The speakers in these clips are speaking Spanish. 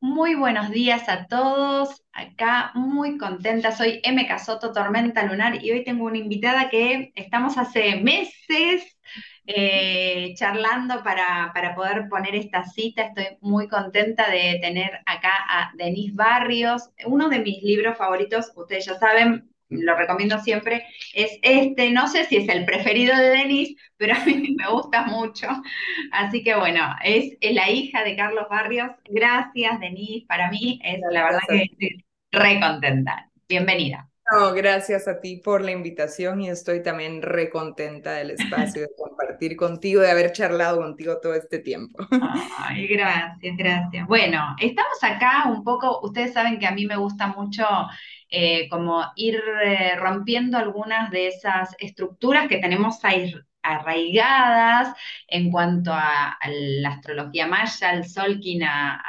Muy buenos días a todos. Acá muy contenta. Soy M. Casoto, Tormenta Lunar, y hoy tengo una invitada que estamos hace meses eh, charlando para, para poder poner esta cita. Estoy muy contenta de tener acá a Denise Barrios, uno de mis libros favoritos. Ustedes ya saben, lo recomiendo siempre, es este, no sé si es el preferido de Denise, pero a mí me gusta mucho. Así que bueno, es, la hija de Carlos Barrios. Gracias, Denise. Para mí es la verdad que estoy re contenta. Bienvenida. No, gracias a ti por la invitación y estoy también re contenta del espacio de compartir contigo, de haber charlado contigo todo este tiempo. Ay, gracias, gracias. Bueno, estamos acá un poco, ustedes saben que a mí me gusta mucho eh, como ir eh, rompiendo algunas de esas estructuras que tenemos ahí arraigadas en cuanto a, la astrología maya, al Solkin, a,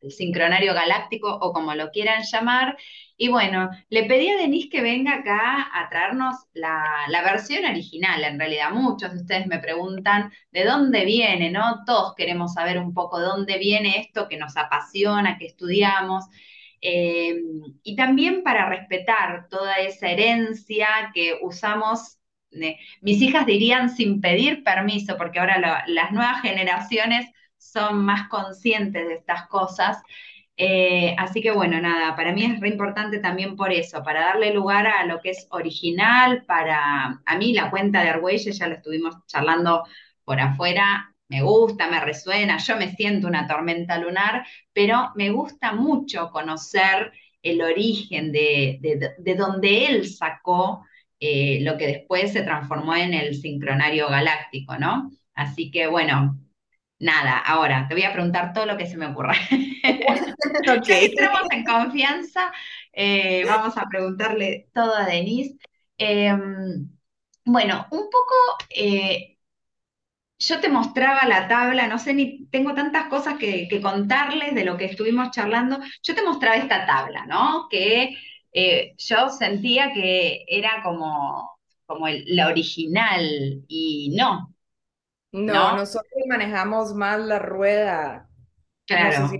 el sincronario galáctico o como lo quieran llamar. Y bueno, le pedí a Denise que venga acá a traernos la, la, versión original, en realidad. Muchos de ustedes me preguntan de dónde viene, ¿no? Todos queremos saber un poco de dónde viene esto que nos apasiona, que estudiamos. Eh, y también para respetar toda esa herencia que usamos, mis hijas dirían sin pedir permiso, porque ahora las nuevas generaciones son más conscientes de estas cosas. Eh, así que bueno, nada, para mí es re importante también por eso, para darle lugar a lo que es original, para a mí la cuenta de Argüelles, ya lo estuvimos charlando por afuera, me gusta, me resuena, yo me siento una tormenta lunar, pero me gusta mucho conocer el origen de, de, donde él sacó eh, lo que después se transformó en el sincronario galáctico, ¿no? Así que bueno, nada, ahora te voy a preguntar todo lo que se me ocurra. okay. Estamos en confianza, eh, vamos a preguntarle todo a Denise. Em, bueno, un poco eh, yo te mostraba la tabla, no sé ni, tengo tantas cosas que, contarles de lo que estuvimos charlando. Yo te mostraba esta tabla, ¿no? Que eh, yo sentía que era como, como la original y no. No, nosotros manejamos más la rueda. Claro,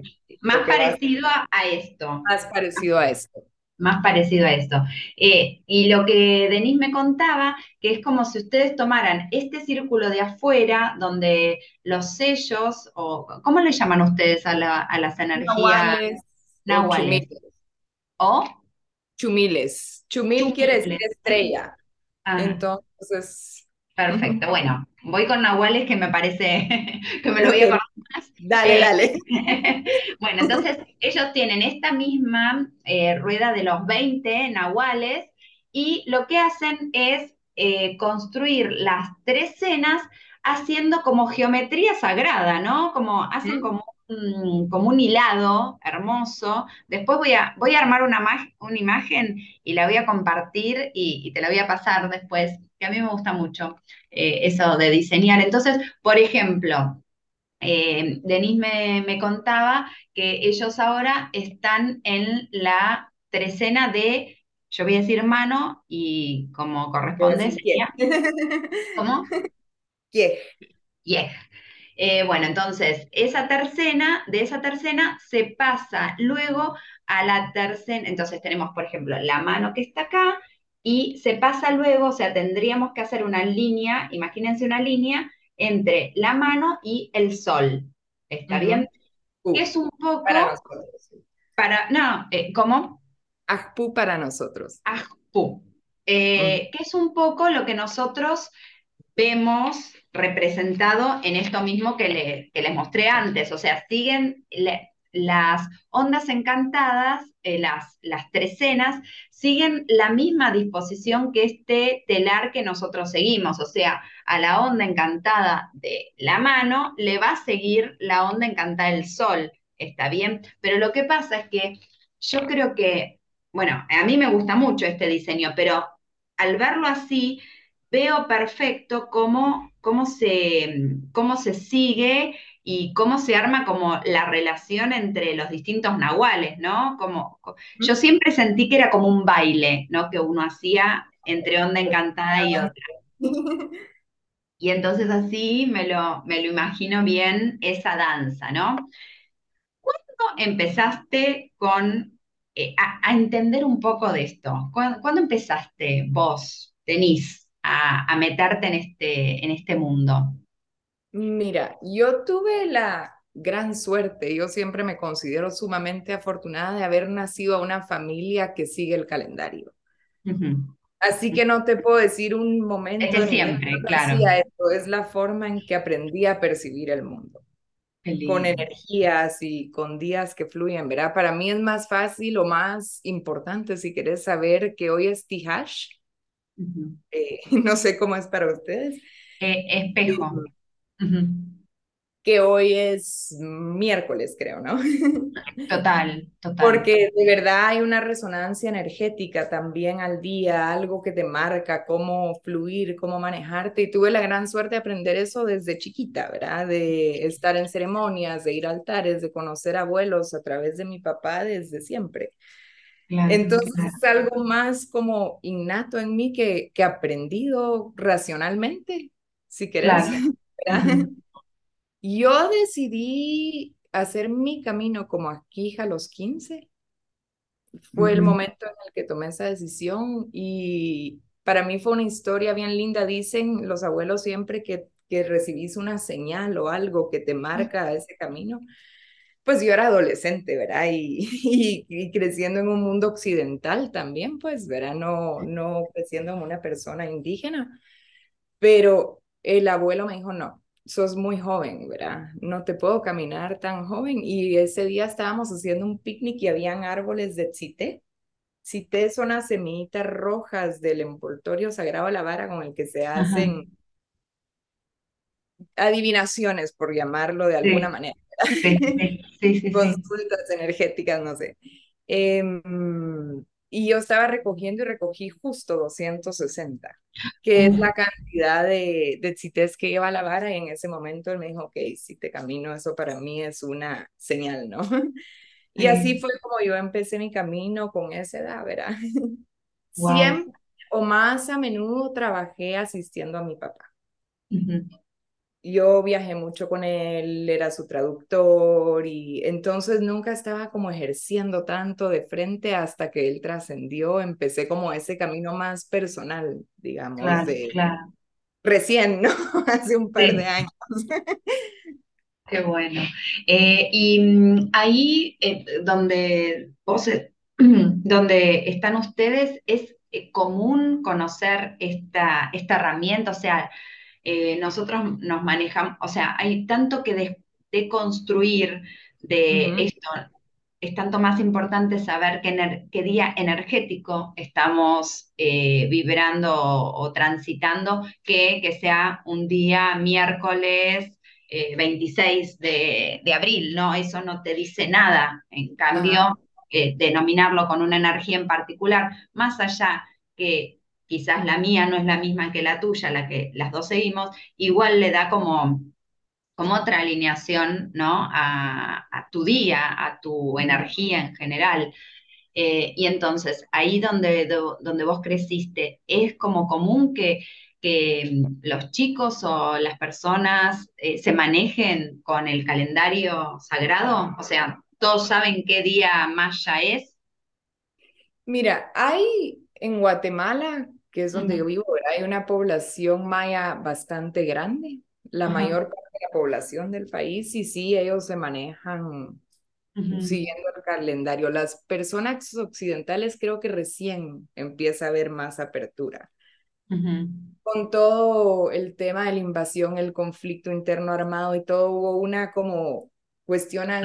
más parecido a esto. Más parecido a esto más parecido a esto. Eh, y lo que Denise me contaba, que es como si ustedes tomaran este círculo de afuera, donde los sellos, o ¿cómo le llaman ustedes a, las energías? Nahuales. O, chumiles. Chumil quiere decir estrella. Ah. Entonces. Perfecto, bueno, voy con nahuales que me parece que me lo voy a acordar más. Dale, eh, dale. bueno, entonces ellos tienen esta misma eh, rueda de los 20 nahuales y lo que hacen es eh, construir las tres cenas haciendo como geometría sagrada, ¿no? Como hacen como un, como un hilado hermoso. Después voy a, voy a armar una, una imagen y la voy a compartir y, te la voy a pasar después, que a mí me gusta mucho eso de diseñar. Entonces, por ejemplo, eh, Denise me, contaba que ellos ahora están en la trecena de, yo voy a decir mano, y como corresponde sería. ¿Cómo? Yej. Eh, bueno, entonces, esa tercena, de esa tercena se pasa luego a la tercena, entonces tenemos, por ejemplo, la mano que está acá, y se pasa luego, o sea, tendríamos que hacer una línea, imagínense una línea entre la mano y el sol. ¿Está bien? es un poco... Para nosotros. Para, no, eh, ¿cómo? Ajpu para nosotros. Ajpu. Eh, que es un poco lo que nosotros vemos representado en esto mismo que, le, les mostré antes. O sea, siguen, las ondas encantadas, eh, las, las trecenas, siguen la misma disposición que este telar que nosotros seguimos. O sea, a la onda encantada de la mano le va a seguir la onda encantada del sol. ¿Está bien? Pero lo que pasa es que yo creo que, bueno, a mí me gusta mucho este diseño, pero al verlo así, veo perfecto cómo, cómo, se, cómo se sigue y cómo se arma como la relación entre los distintos nahuales, ¿no? Como, yo siempre sentí que era como un baile, ¿no? Que uno hacía entre onda encantada y otra. Y entonces así me lo, me lo imagino bien esa danza, ¿no? empezaste con, eh, a, entender un poco de esto? ¿Cuándo, empezaste vos, Denise, a, a, meterte en este, en este mundo? Mira, yo tuve la gran suerte, yo siempre me considero sumamente afortunada de haber nacido a una familia que sigue el calendario. Así que no te puedo decir un momento. Es siempre, claro. Esto es la forma en que aprendí a percibir el mundo. Con energías y con días que fluyen, ¿verdad? Para mí es más fácil o más importante si querés saber que hoy es Tihash. Eh, no sé cómo es para ustedes. Eh, espejo. Que hoy es miércoles, creo, ¿no? Total, total. Porque de verdad hay una resonancia energética también al día, algo que te marca cómo fluir, cómo manejarte. Y tuve la gran suerte de aprender eso desde chiquita, ¿verdad? De estar en ceremonias, de ir a altares, de conocer abuelos a través de mi papá desde siempre. Entonces es algo más como innato en mí que, que aprendido racionalmente, si querés. Yo decidí hacer mi camino como aquí a los 15. Fue el momento en el que tomé esa decisión y para mí fue una historia bien linda. Dicen los abuelos siempre que, que recibís una señal o algo que te marca ese camino. Pues yo era adolescente, ¿verdad? Y, y, creciendo en un mundo occidental también, pues, ¿verdad? No, no creciendo como una persona indígena. Pero el abuelo me dijo, no, sos muy joven, ¿verdad? No te puedo caminar tan joven. Y ese día estábamos haciendo un picnic y habían árboles de cité. Cité son las semillitas rojas del envoltorio sagrado a la vara con el que se hacen adivinaciones, por llamarlo de alguna manera. Sí, sí, Consultas energéticas, no sé. Em, y yo estaba recogiendo y recogí justo 260, que es la cantidad de, de cites que lleva la vara. Y en ese momento él me dijo, ok, si te camino, eso para mí es una señal, ¿no? Y así fue como yo empecé mi camino con esa edad, ¿verdad? Siempre o más a menudo trabajé asistiendo a mi papá yo viajé mucho con él, era su traductor y entonces nunca estaba como ejerciendo tanto de frente hasta que él trascendió, empecé como ese camino más personal, digamos, de recién, ¿no? Hace un par de años. Qué bueno. Eh, y mm, ahí eh, donde, donde están ustedes, ¿es eh, común conocer esta, esta herramienta? O sea, eh, nosotros nos manejamos, o sea, hay tanto que deconstruir de, esto. Es tanto más importante saber qué, día energético estamos eh, vibrando o, transitando que que sea un día miércoles 26 eh, de, abril, ¿no? Eso no te dice nada. En cambio, denominarlo con una energía en particular, más allá que quizás la mía no es la misma que la tuya, la que las dos seguimos, igual le da como, como otra alineación ¿no? a, tu día, a tu energía en general. Eh, y entonces, ahí donde, donde vos creciste, ¿es como común que, que los chicos o las personas eh, se manejen con el calendario sagrado? O sea, ¿todos saben qué día Maya es? Mira, hay en Guatemala que es donde yo vivo, hay una población maya bastante grande, la mayor parte de la población del país, y sí, ellos se manejan siguiendo el calendario. Las personas occidentales creo que recién empieza a haber más apertura. Con todo el tema de la invasión, el conflicto interno armado y todo, hubo una como cuestionan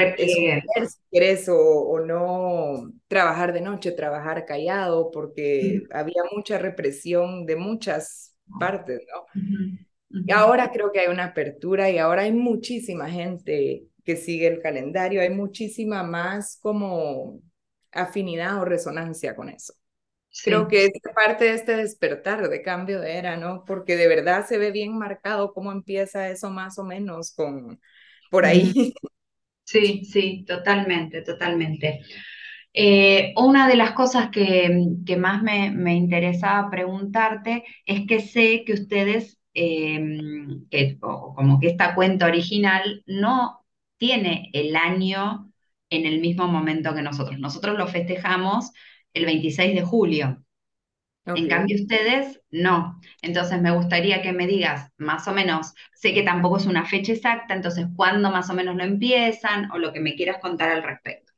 eso, o, no trabajar de noche, trabajar callado, porque había mucha represión de muchas partes, ¿no? Y ahora creo que hay una apertura y ahora hay muchísima gente que sigue el calendario, hay muchísima más como afinidad o resonancia con eso. Creo que es parte de este despertar de cambio de era, ¿no? Porque de verdad se ve bien marcado cómo empieza eso más o menos con por ahí. Sí, sí, totalmente, totalmente. Eh, una de las cosas que, más me, interesaba preguntarte es que sé que ustedes, em, que, como que esta cuenta original no tiene el año en el mismo momento que nosotros. Nosotros lo festejamos el 26 de julio. En cambio, ustedes no. Entonces, me gustaría que me digas más o menos, sé que tampoco es una fecha exacta, entonces, ¿cuándo más o menos lo empiezan o lo que me quieras contar al respecto?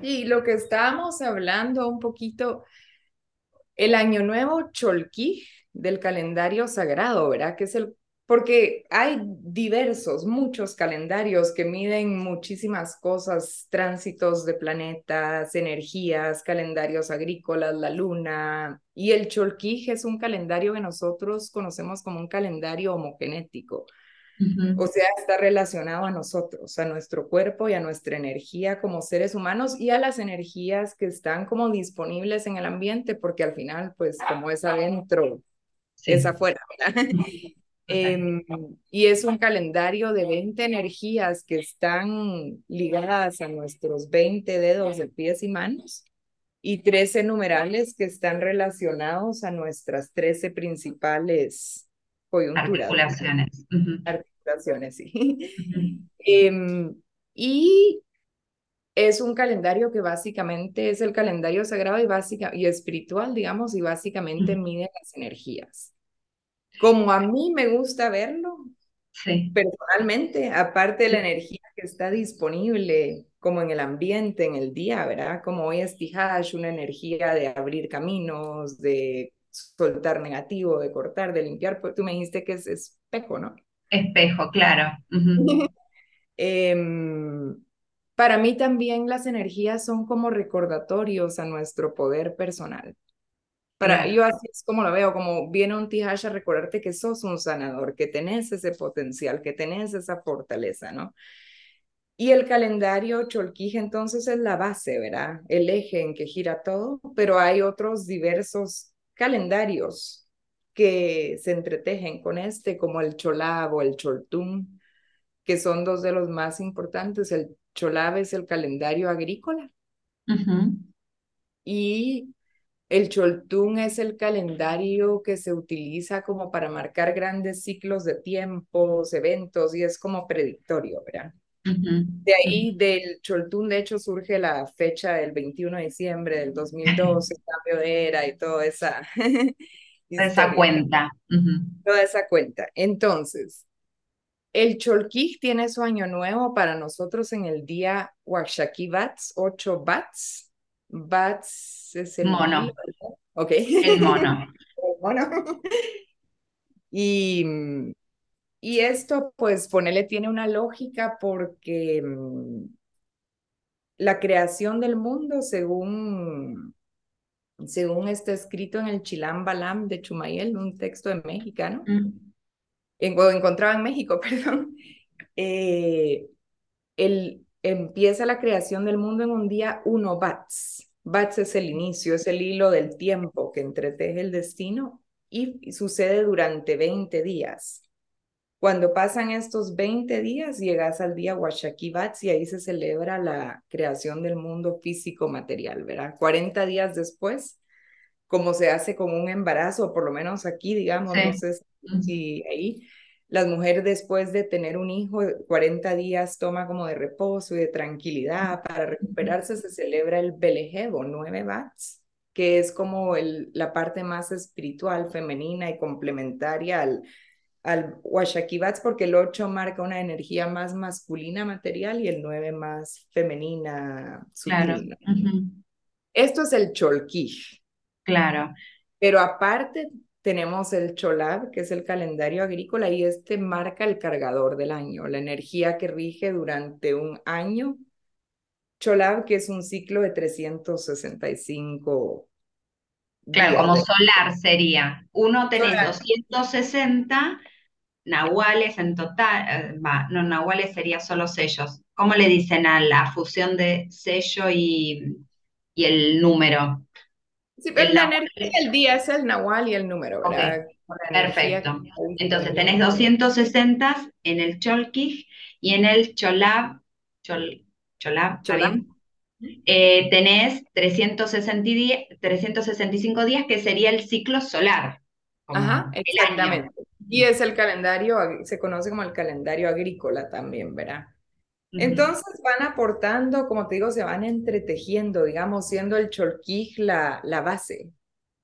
Y lo que estábamos hablando un poquito, el Año Nuevo Cholquí del calendario sagrado, ¿verdad? Que es el porque hay diversos, muchos calendarios que miden muchísimas cosas, tránsitos de planetas, energías, calendarios agrícolas, la luna, y el Cholquij es un calendario que nosotros conocemos como un calendario homogenético. O sea, está relacionado a nosotros, a nuestro cuerpo y a nuestra energía como seres humanos y a las energías que están como disponibles en el ambiente, porque al final, pues como es adentro, es afuera, ¿verdad? Em, y es un calendario de 20 energías que están ligadas a nuestros 20 dedos de pies y manos y 13 numerales que están relacionados a nuestras 13 principales coyunturas. Articulaciones. Articulaciones, sí. Em, y es un calendario que básicamente es el calendario sagrado y, básica, y espiritual, digamos, y básicamente mide las energías como a mí me gusta verlo, sí. personalmente, aparte de la energía que está disponible como en el ambiente, en el día, ¿verdad? Como hoy es Tijash, una energía de abrir caminos, de soltar negativo, de cortar, de limpiar, pues tú me dijiste que es espejo, ¿no? Espejo, claro. Em, para mí también las energías son como recordatorios a nuestro poder personal. Para yo así es como lo veo, como viene un tijash a recordarte que sos un sanador, que tenés ese potencial, que tenés esa fortaleza, ¿no? Y el calendario Cholquije entonces es la base, ¿verdad? El eje en que gira todo, pero hay otros diversos calendarios que se entretejen con este, como el Cholab o el Choltum, que son dos de los más importantes. El Cholab es el calendario agrícola. Y el Choltún es el calendario que se utiliza como para marcar grandes ciclos de tiempos, eventos y es como predictorio, ¿verdad? De ahí del Choltún, de hecho, surge la fecha del 21 de diciembre del 2012, el cambio de era y toda esa... esa cuenta. Toda esa cuenta. Entonces, el Cholquij tiene su año nuevo para nosotros en el día Wakshaki Bats, 8 Bats. Bats es el mono. ok. El mono. el mono. Y, y esto, pues, ponele, tiene una lógica porque mm, la creación del mundo, según, según está escrito en el Chilam Balam de Chumayel, un texto de mexicano, mm. en, encontrado en México, perdón, eh, el, empieza la creación del mundo en un día uno bats. Bats es el inicio, es el hilo del tiempo que entreteje el destino y sucede durante 20 días. Cuando pasan estos 20 días, llegas al día Washaki Bats y ahí se celebra la creación del mundo físico material, ¿verdad? 40 días después, como se hace con un embarazo, por lo menos aquí, digamos, no sé si ahí, las mujeres después de tener un hijo, 40 días toma como de reposo y de tranquilidad. Para recuperarse se celebra el Belejevo, nueve bats, que es como el, la parte más espiritual, femenina y complementaria al, al Washaki Bats, porque el 8 marca una energía más masculina material y el 9 más femenina sutil. Esto es el Cholquish. Claro. Pero aparte tenemos el Cholab, que es el calendario agrícola, y este marca el cargador del año, la energía que rige durante un año. Cholab, que es un ciclo de 365. Claro, como solar sería. Uno tenés 260 nahuales en total, eh, no, nahuales sería solo sellos. ¿Cómo le dicen a la fusión de sello y, y el número? Sí, pero la energía del día es el nahual y el número, Perfecto. Entonces tenés 260 en el Cholquij y en el Cholab, Chol, Cholab, eh, tenés 365 días, que sería el ciclo solar. Ajá, exactamente. Y es el calendario, se conoce como el calendario agrícola también, ¿verdad? Entonces van aportando, como te digo, se van entretejiendo, digamos, siendo el cholquij la, la base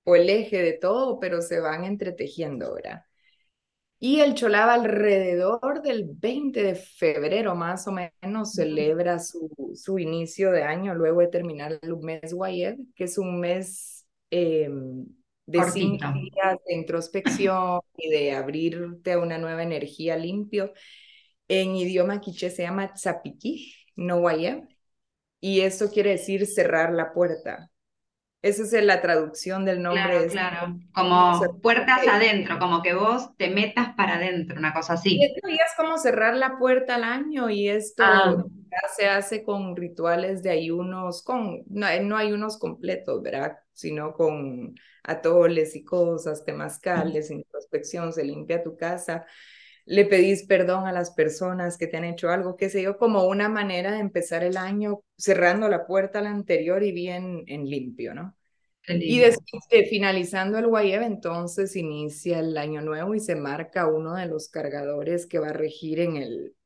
o el eje de todo, pero se van entretejiendo, ¿verdad? Y el Cholaba alrededor del 20 de febrero más o menos celebra su, su inicio de año luego de terminar el mes Guayeb, que es un mes em, de cinco días de introspección y de abrirte a una nueva energía limpio. En idioma quiché se llama Tzapiquij, no Guayeb, y eso quiere decir cerrar la puerta. Esa es la traducción del nombre. Claro, claro. Como puertas adentro, como que vos te metas para adentro, una cosa así. Y esto ya es como cerrar la puerta al año y esto ah. se hace con rituales de ayunos, con, no, no ayunos completos, ¿verdad? Sino con atoles y cosas, temazcales, introspección, se limpia tu casa le pedís perdón a las personas que te han hecho algo, qué sé yo, como una manera de empezar el año cerrando la puerta al anterior y bien en limpio, ¿no? Y después de finalizando el Guayeb, entonces inicia el año nuevo y se marca uno de los cargadores que va a regir en el,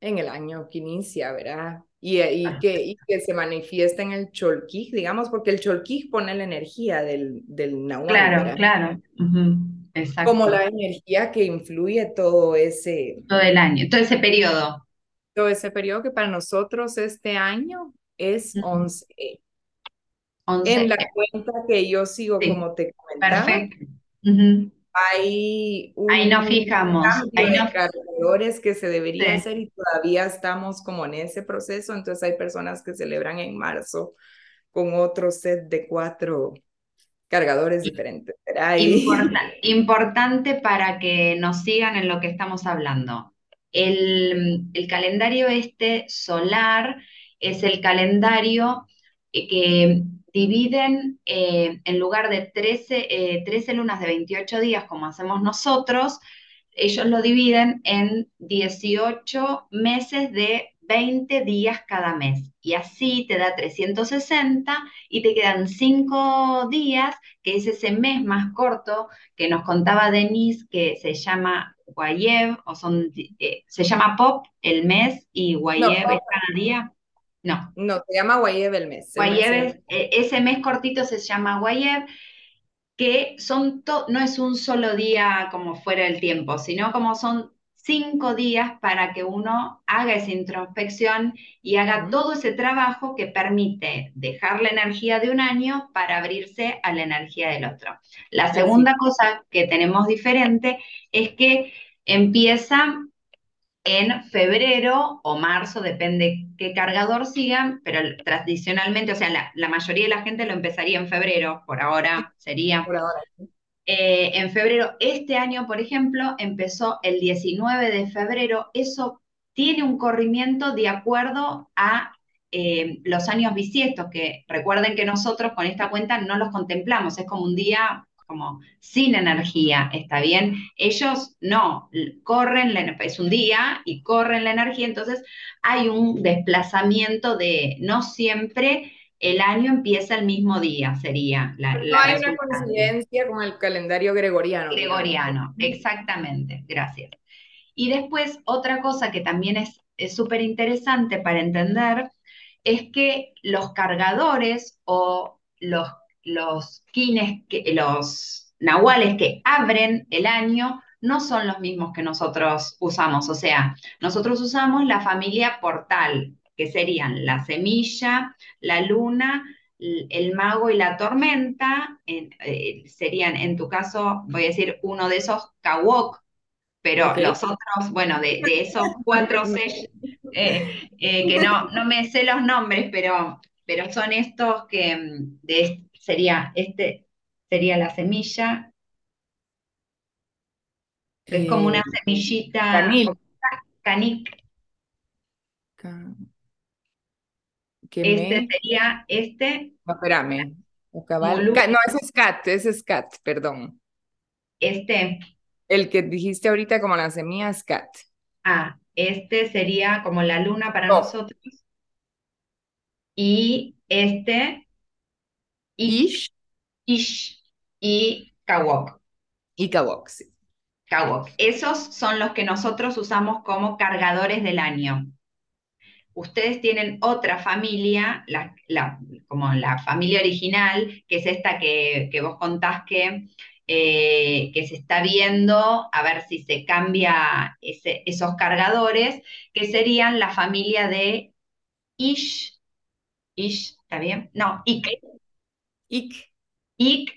en el año que inicia, ¿verdad? Y, y, ah. que, y que se manifiesta en el Cholquij, digamos, porque el Cholquij pone la energía del, del. Claro, claro. Como la energía que influye todo ese... Todo el año, todo ese periodo. Todo ese periodo que para nosotros este año es 11. En la cuenta que yo sigo, como te comentaba. Perfecto. Hay un ahí nos fijamos. Hay no... que se debería hacer y todavía estamos como en ese proceso. Entonces hay personas que celebran en marzo con otro set de cuatro cargadores diferentes. importante para que nos sigan en lo que estamos hablando. El, calendario este solar es el calendario eh, que dividen eh, en lugar de 13, 13 eh, lunas de 28 días como hacemos nosotros, ellos lo dividen en 18 meses de 20 días cada mes. Y así te da 360 y te quedan 5 días, que es ese mes más corto que nos contaba Denise, que se llama Guayev, o son, eh, se llama Pop el mes y Guayev es cada día. No. No, se llama Guayev el mes. Guayev, eh, ese mes cortito se llama Guayev que son no es un solo día como fuera del tiempo, sino como son cinco días para que uno haga esa introspección y haga todo ese trabajo que permite dejar la energía de un año para abrirse a la energía del otro. La segunda cosa que tenemos diferente es que empieza en febrero o marzo, depende qué cargador sigan, pero tradicionalmente, o sea, la, mayoría de la gente lo empezaría en febrero, por ahora sería. Por ahora. Eh, en febrero, este año, por ejemplo, empezó el 19 de febrero. Eso tiene un corrimiento de acuerdo a eh, los años bisiestos, que recuerden que nosotros con esta cuenta no los contemplamos, es como un día como sin energía, ¿está bien? Ellos no, corren, es un día y corren la energía, entonces hay un desplazamiento de no siempre el año empieza el mismo día, sería la... No hay una coincidencia con el calendario gregoriano. Gregoriano, exactamente, gracias. Y después, otra cosa que también es súper interesante para entender es que los cargadores o los, los kines, que, los nahuales que abren el año no son los mismos que nosotros usamos. O sea, nosotros usamos la familia portal, que serían la semilla, la luna, el mago y la tormenta, eh, serían en tu caso, voy a decir, uno de esos kawok, pero los otros, bueno, de, esos cuatro sellos, eh, eh, que no, no me sé los nombres, pero, pero son estos que mm, de, sería, este sería la semilla, es como una semillita, canic. Este sería este. No, espérame. No, ese es cat, ese es cat, perdón. Este. El que dijiste ahorita como la semilla es cat. Ah, este sería como la luna para nosotros. Y este. Ish. Ish. Y Kawok. Y Kawok, sí. Kawok. Esos son los que nosotros usamos como cargadores del año. Ustedes tienen otra familia, como la familia original, que es esta que, vos contás que, eh, que, se está viendo, a ver si se cambia esos cargadores, que serían la familia de Ish, Ish, ¿está bien? No, Ik. Ik. Ik,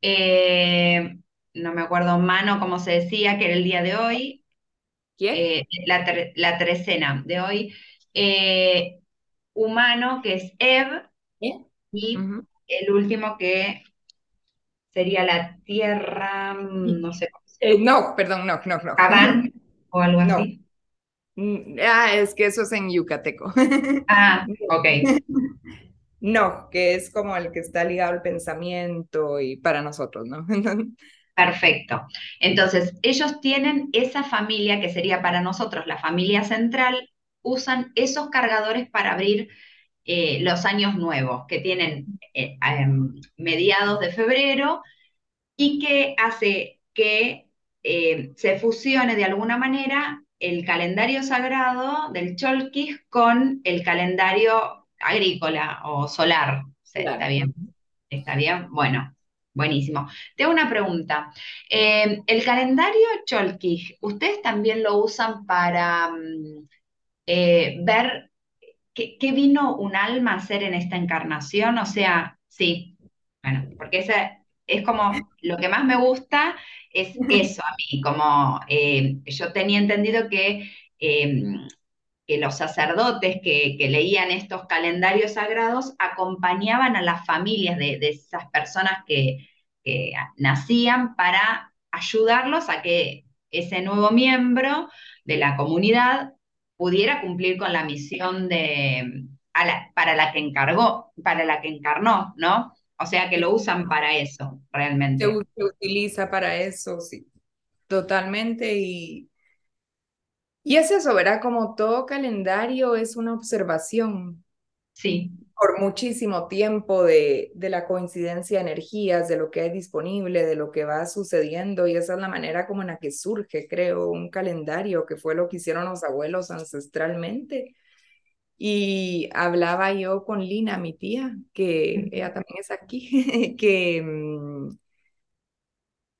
eh, no me acuerdo mano cómo se decía, que era el día de hoy. ¿Quién? Eh, la, la, trecena de hoy. Eh, humano, que es Ev, y el último que sería la Tierra, mm, no sé llama. no, perdón, no, no, no. o algo así. Mm, ah, es que eso es en yucateco. Ah, ok. No, que es como el que está ligado al pensamiento y para nosotros, ¿no? Perfecto. Entonces, ellos tienen esa familia que sería para nosotros la familia central, usan esos cargadores para abrir eh, los años nuevos, que tienen eh, em, mediados de febrero y que hace que eh, se fusione de alguna manera el calendario sagrado del Cholquis con el calendario agrícola o solar. ¿Está bien? ¿Está bien? Bueno, buenísimo. Tengo una pregunta. Eh, el calendario Cholkij, ¿ustedes también lo usan para mm, eh, ver qué, vino un alma a hacer en esta encarnación? O sea, sí, bueno, porque es como lo que más me gusta es eso a mí, como eh, yo tenía entendido que que los sacerdotes que, leían estos calendarios sagrados acompañaban a las familias de, esas personas que, nacían para ayudarlos a que ese nuevo miembro de la comunidad pudiera cumplir con la misión de, para la que encargó, para la que encarnó, ¿no? O sea que lo usan para eso, realmente. Se, utiliza para eso, sí, totalmente. Y, y es eso, ¿verdad? Como todo calendario es una observación. Sí. Por muchísimo tiempo de, de la coincidencia de energías, de lo que hay disponible, de lo que va sucediendo. Y esa es la manera como en la que surge, creo, un calendario, que fue lo que hicieron los abuelos ancestralmente. Y hablaba yo con Lina, mi tía, que ella también es aquí, que mm,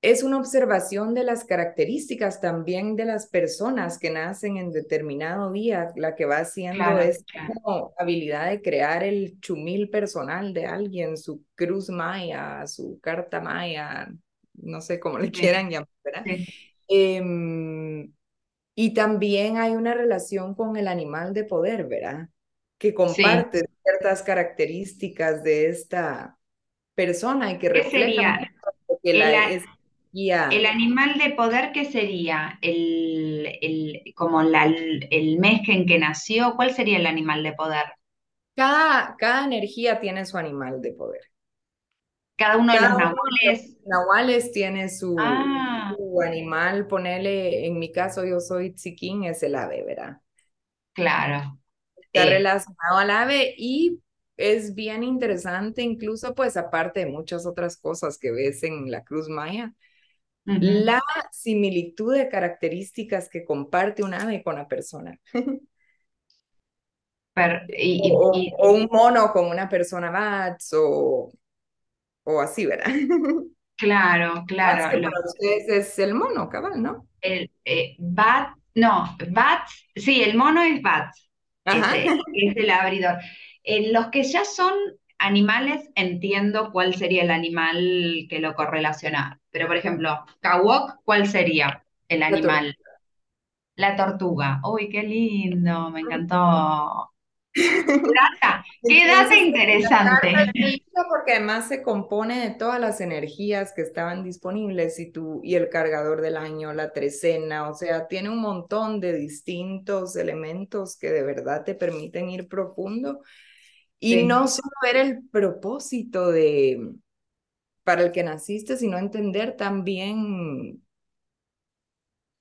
es una observación de las características también de las personas que nacen en determinado día. La que va haciendo es como habilidad de crear el chumil personal de alguien, su cruz maya, su carta maya, no sé cómo le quieran llamar, ¿verdad? Em, y también hay una relación con el animal de poder, ¿verdad? Que comparte ciertas características de esta persona y que refleja que la, el animal de poder, ¿qué sería? El, como el mes en que nació, ¿cuál sería el animal de poder? Cada, cada energía tiene su animal de poder. Cada uno de los nahuales. nahuales tiene su, ah. su, animal, ponele, en mi caso yo soy tziquín, es el ave, ¿verdad? Claro. Está relacionado al ave y es bien interesante, incluso pues aparte de muchas otras cosas que ves en la Cruz Maya, la similitud de características que comparte un ave con la persona. o, un mono con una persona bats o, o así, ¿verdad? Claro, claro. es el mono, cabal, ¿no? El eh, bat, no, bats, sí, el mono es bats, es, el abridor. Eh, los que ya son animales, entiendo cuál sería el animal que lo correlaciona. Pero, por ejemplo, Kawok, ¿cuál sería el animal? La tortuga. Uy, qué lindo, me encantó. Qué data interesante. Porque además se compone de todas las energías que estaban disponibles y, tú, y el cargador del año, la trecena, o sea, tiene un montón de distintos elementos que de verdad te permiten ir profundo y no solo ver el propósito de, para el que naciste, sino entender también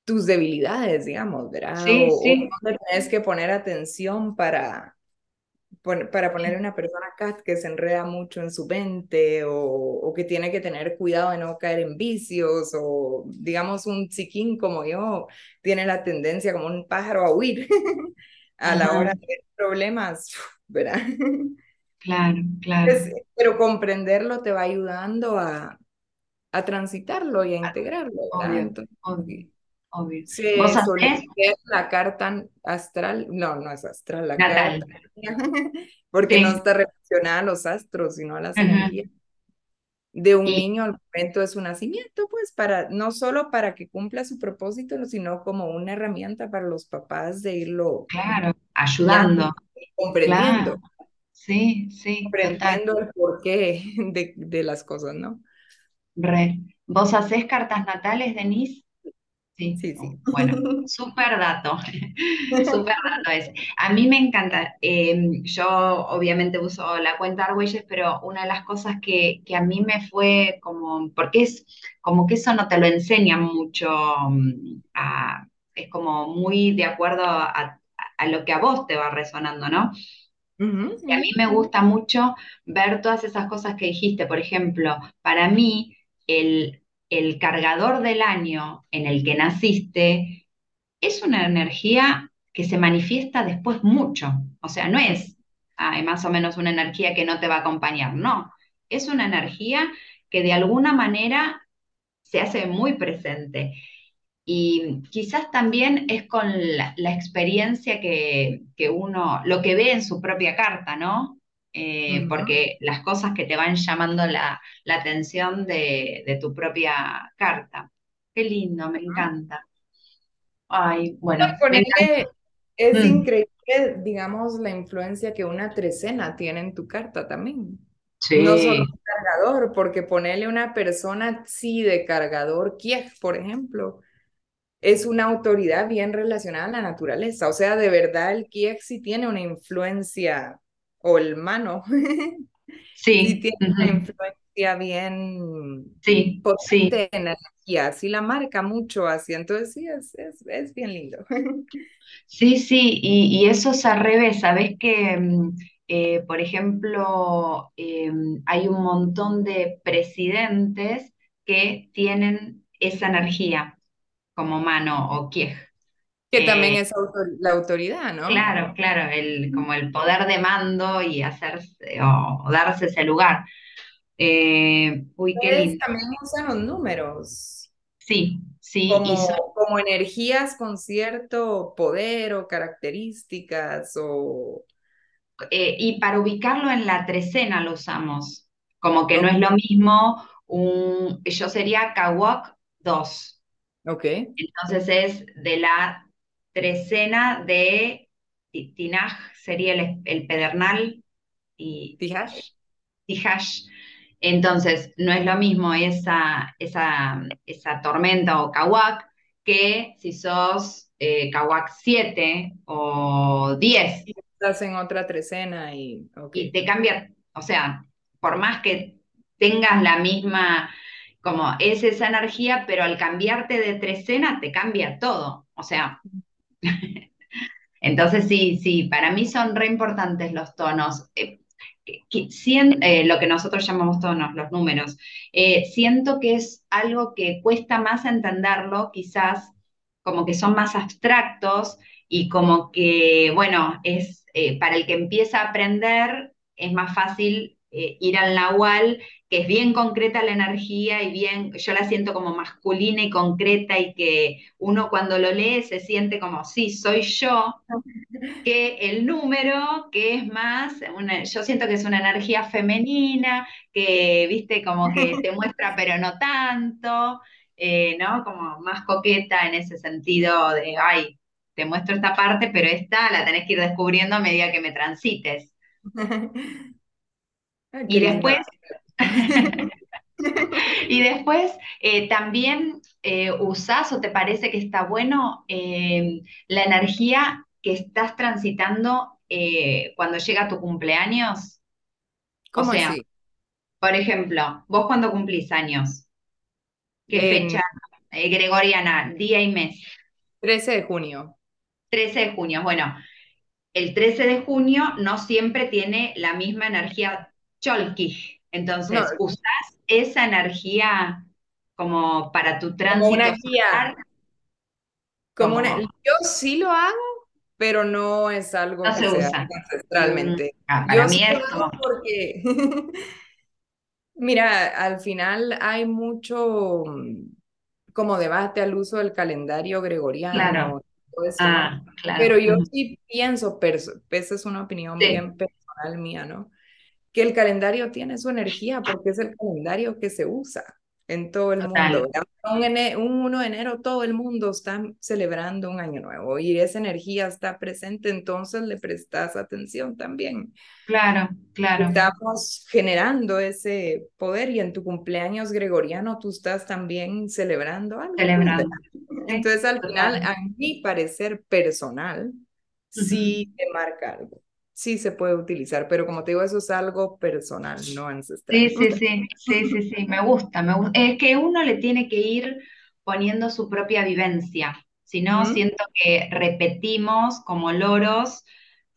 tus debilidades, digamos, ¿verdad? Sí, o, sí. tienes que poner atención para, para poner a una persona que se enreda mucho en su mente o, o, que tiene que tener cuidado de no caer en vicios o digamos un chiquín como yo tiene la tendencia como un pájaro a huir, a la hora de problemas, ¿verdad? Claro, claro. pero comprenderlo te va ayudando a, a transitarlo y a integrarlo, ¿verdad? Obvio, obvio, Se ¿Vos la carta astral, no, no es astral, la carta, porque no está relacionada a los astros, sino a las energías de un niño al momento de su nacimiento, pues para, no solo para que cumpla su propósito, sino como una herramienta para los papás de irlo. Claro, ayudando. Comprendiendo. Sí, sí. Comprendiendo el porqué de, de las cosas, ¿no? Re. ¿Vos hacés cartas natales, Denise? Sí, sí, Bueno, súper dato, súper dato ese. A mí me encanta, em, yo obviamente uso la cuenta Argüelles, pero una de las cosas que, a mí me fue como, porque es como que eso no te lo enseña mucho, mm, es como muy de acuerdo a, lo que a vos te va resonando, ¿no? Y a mí me gusta mucho ver todas esas cosas que dijiste, por ejemplo, para mí el el cargador del año en el que naciste es una energía que se manifiesta después mucho. O sea, no es más o menos una energía que no te va a acompañar, no. Es una energía que de alguna manera se hace muy presente. Y quizás también es con la, experiencia que, que, uno, lo que ve en su propia carta, ¿no? Eh, porque las cosas que te van llamando la, atención de, tu propia carta. Qué lindo, me encanta. Ay, bueno. es mm. increíble, digamos, la influencia que una trecena tiene en tu carta también. Sí. No solo un cargador, porque ponerle una persona, sí, de cargador, Kiev, por ejemplo, es una autoridad bien relacionada a la naturaleza. O sea, de verdad el Kiev sí tiene una influencia o el mano. Sí. tiene una influencia bien sí, potente en energía, sí la marca mucho así, entonces sí, es, es, bien lindo. Sí, sí, y, eso es al revés, sabes que, mm, eh, por ejemplo, em, hay un montón de presidentes que tienen esa energía como mano o Kiej. Que también es la autoridad, ¿no? Claro, claro, el, como el poder de mando y hacerse o, darse ese lugar. Eh, uy, qué lindo. También usan los números. Sí, sí. Como, como energías con cierto poder o características o... Eh, y para ubicarlo en la trecena lo usamos. Como que no es lo mismo un... Yo sería Kawak 2. Ok. Entonces es de la trecena de Tinaj sería el, pedernal y Tijash. Tijash. Entonces, no es lo mismo esa, esa, esa tormenta o Kawak que si sos eh, Kawak 7 o 10. estás en otra trecena y, y te cambia, o sea, por más que tengas la misma, como es esa energía, pero al cambiarte de trecena te cambia todo. O sea, Entonces, sí, sí, para mí son re importantes los tonos. Eh, eh, lo que nosotros llamamos tonos, los números. Eh, siento que es algo que cuesta más entenderlo, quizás como que son más abstractos y como que, bueno, es para el que empieza a aprender, es más fácil ir al nahual que es bien concreta la energía y bien, yo la siento como masculina y concreta y que uno cuando lo lee se siente como, sí, soy yo, que el número, que es más, yo siento que es una energía femenina, que, viste, como que te muestra pero no tanto, eh, ¿no? Como más coqueta en ese sentido de, ay, te muestro esta parte, pero esta la tenés que ir descubriendo a medida que me transites. y después, y después eh, también eh, usás o te parece que está bueno eh, la energía que estás transitando cuando llega tu cumpleaños. ¿Cómo o sea, por ejemplo, vos cuando cumplís años, ¿qué fecha? gregoriana, día y mes. 13 de junio. 13 de junio, bueno, el 13 de junio no siempre tiene la misma energía Cholkij. Entonces, ¿usás esa energía como para tu tránsito? Como una guía. Como, una, yo sí lo hago, pero no es algo no que se usa. ancestralmente. Mm, ah, para Yo mí sí es lo como, hago porque, mira, al final hay mucho mm, como debate al uso del calendario claro, gregoriano, ¿no? ah, claro, Pero yo sí pienso, esa es una opinión sí, bien personal mía, ¿no? Que el calendario tiene su energía porque es el calendario que se usa en todo el mundo. Un, ene- un 1 de enero todo el mundo está celebrando un año nuevo y esa energía está presente, entonces le prestas atención también. claro, claro, Estamos generando ese poder y en tu cumpleaños gregoriano tú estás también celebrando algo, celebrando, Entonces al final, a mi parecer personal, sí te marca algo, sí se puede utilizar, pero como te digo, eso es algo personal, no Sí, ancestral. sí, sí, sí, sí, sí, me gusta, me gusta. Es que uno le tiene que ir poniendo su propia vivencia, si no, siento que repetimos como loros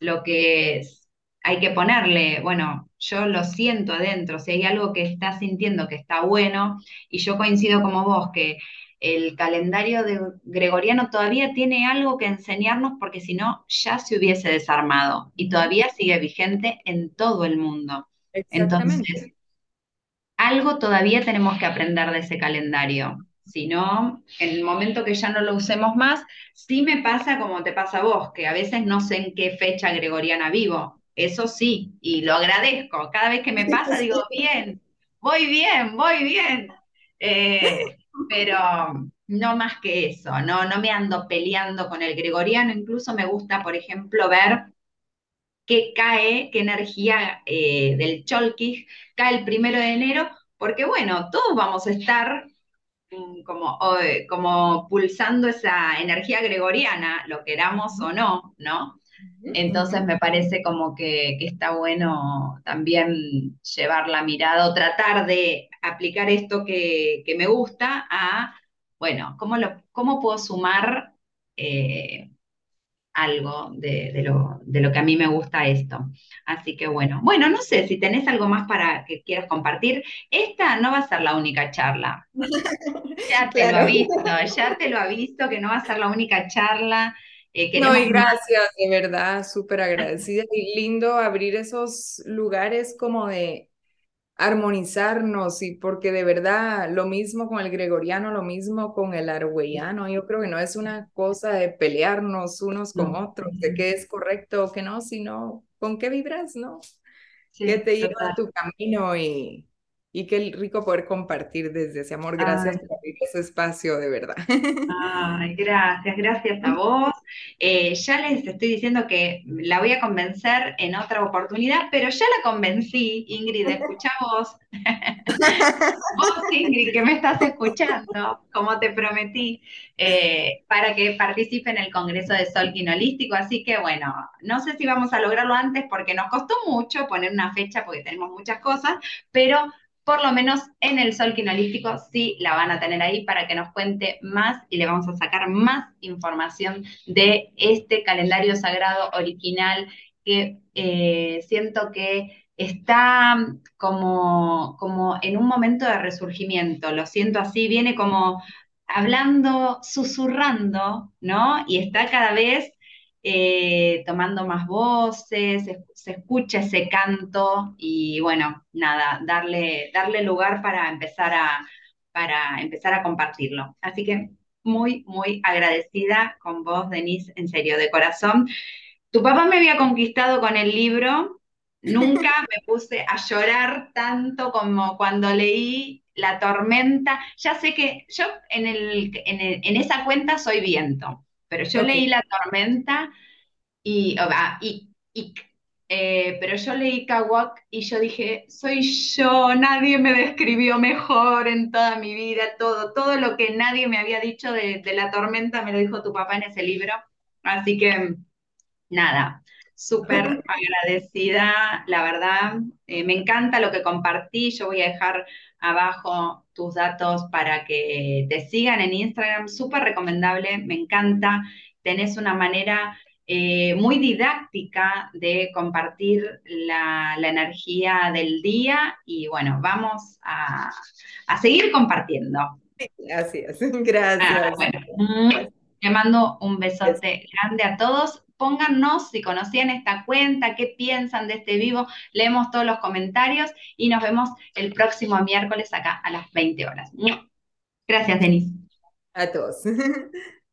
lo que es- hay que ponerle, bueno, yo lo siento adentro, si hay algo que está sintiendo que está bueno, y yo coincido como vos, que el calendario de Gregoriano todavía tiene algo que enseñarnos porque si no, ya se hubiese desarmado y todavía sigue vigente en todo el mundo. Entonces, algo todavía tenemos que aprender de ese calendario. Si no, en el momento que ya no lo usemos más, sí me pasa como te pasa a vos, que a veces no sé en qué fecha gregoriana vivo. Eso sí, y lo agradezco. Cada vez que me pasa digo, bien, voy bien, voy bien. Eh, pero no más que eso, no, no me ando peleando con el gregoriano. Incluso me gusta, por ejemplo, ver qué cae, qué energía eh, del Cholquij cae el primero de enero, porque bueno, todos vamos a estar mm, como, como pulsando esa energía gregoriana, lo queramos o no, ¿no? Entonces me parece como que, que está bueno también llevar la mirada o tratar de aplicar esto que, que me gusta a, bueno, ¿cómo, lo, cómo puedo sumar? eh, algo de, de lo, de lo que a mí me gusta esto. Así que bueno, bueno, no sé si tenés algo más para que quieras compartir. Esta no va a ser la única charla. Ya te lo Claro. aviso, ya te lo aviso que no va a ser la única charla. Eh, No, y gracias, de verdad, súper agradecida y lindo abrir esos lugares como de armonizarnos y porque de verdad lo mismo con el gregoriano, lo mismo con el argüeyano, yo creo que no es una cosa de pelearnos unos con No, otros, de qué es correcto o qué no, sino con qué vibras, ¿no? ¿Qué te lleva a tu camino y, y qué rico poder compartir desde ese amor. Gracias Ay, por abrir ese espacio, de verdad. Ay, gracias, gracias a vos. Eh, ya les estoy diciendo que la voy a convencer en otra oportunidad, pero ya la convencí, Ingrid, escuchá vos. Vos, Ingrid, que me estás escuchando, como te prometí, eh, para que participe en el Congreso de Solkin Holístico. Así que bueno, no sé si vamos a lograrlo antes porque nos costó mucho poner una fecha porque tenemos muchas cosas, pero por lo menos en el Solkin Holístico sí la van a tener ahí para que nos cuente más y le vamos a sacar más información de este calendario sagrado original que eh, siento que está como, como en un momento de resurgimiento, lo siento así, viene como hablando, susurrando, ¿no? Y está cada vez eh, tomando más voces, se, se escucha ese canto y bueno, nada, darle, darle lugar para empezar a, para empezar a compartirlo. Así que muy, muy agradecida con vos, Denise, en serio, de corazón. Tu papá me había conquistado con el libro, nunca me puse a llorar tanto como cuando leí La tormenta. Ya sé que yo en, el, en, el- en esa cuenta soy viento, pero yo leí La tormenta y, y, y, eh, pero yo leí Kawak y yo dije, soy yo, nadie me describió mejor en toda mi vida, todo, todo lo que nadie me había dicho de, de La tormenta me lo dijo tu papá en ese libro. Así que nada, súper agradecida, la verdad. Eh, me encanta lo que compartí. Yo voy a dejar abajo tus datos para que te sigan en Instagram. Súper recomendable, me encanta. Tenés una manera eh, muy didáctica de compartir la, la energía del día y bueno, vamos a, a seguir compartiendo. Gracias, Ah, gracias. bueno, te mando un Gracias. besote grande a todos. Pónganos si conocían esta cuenta, qué piensan de este vivo, leemos todos los comentarios y nos vemos el próximo miércoles acá a las 20 horas. Gracias, Denise. A todos.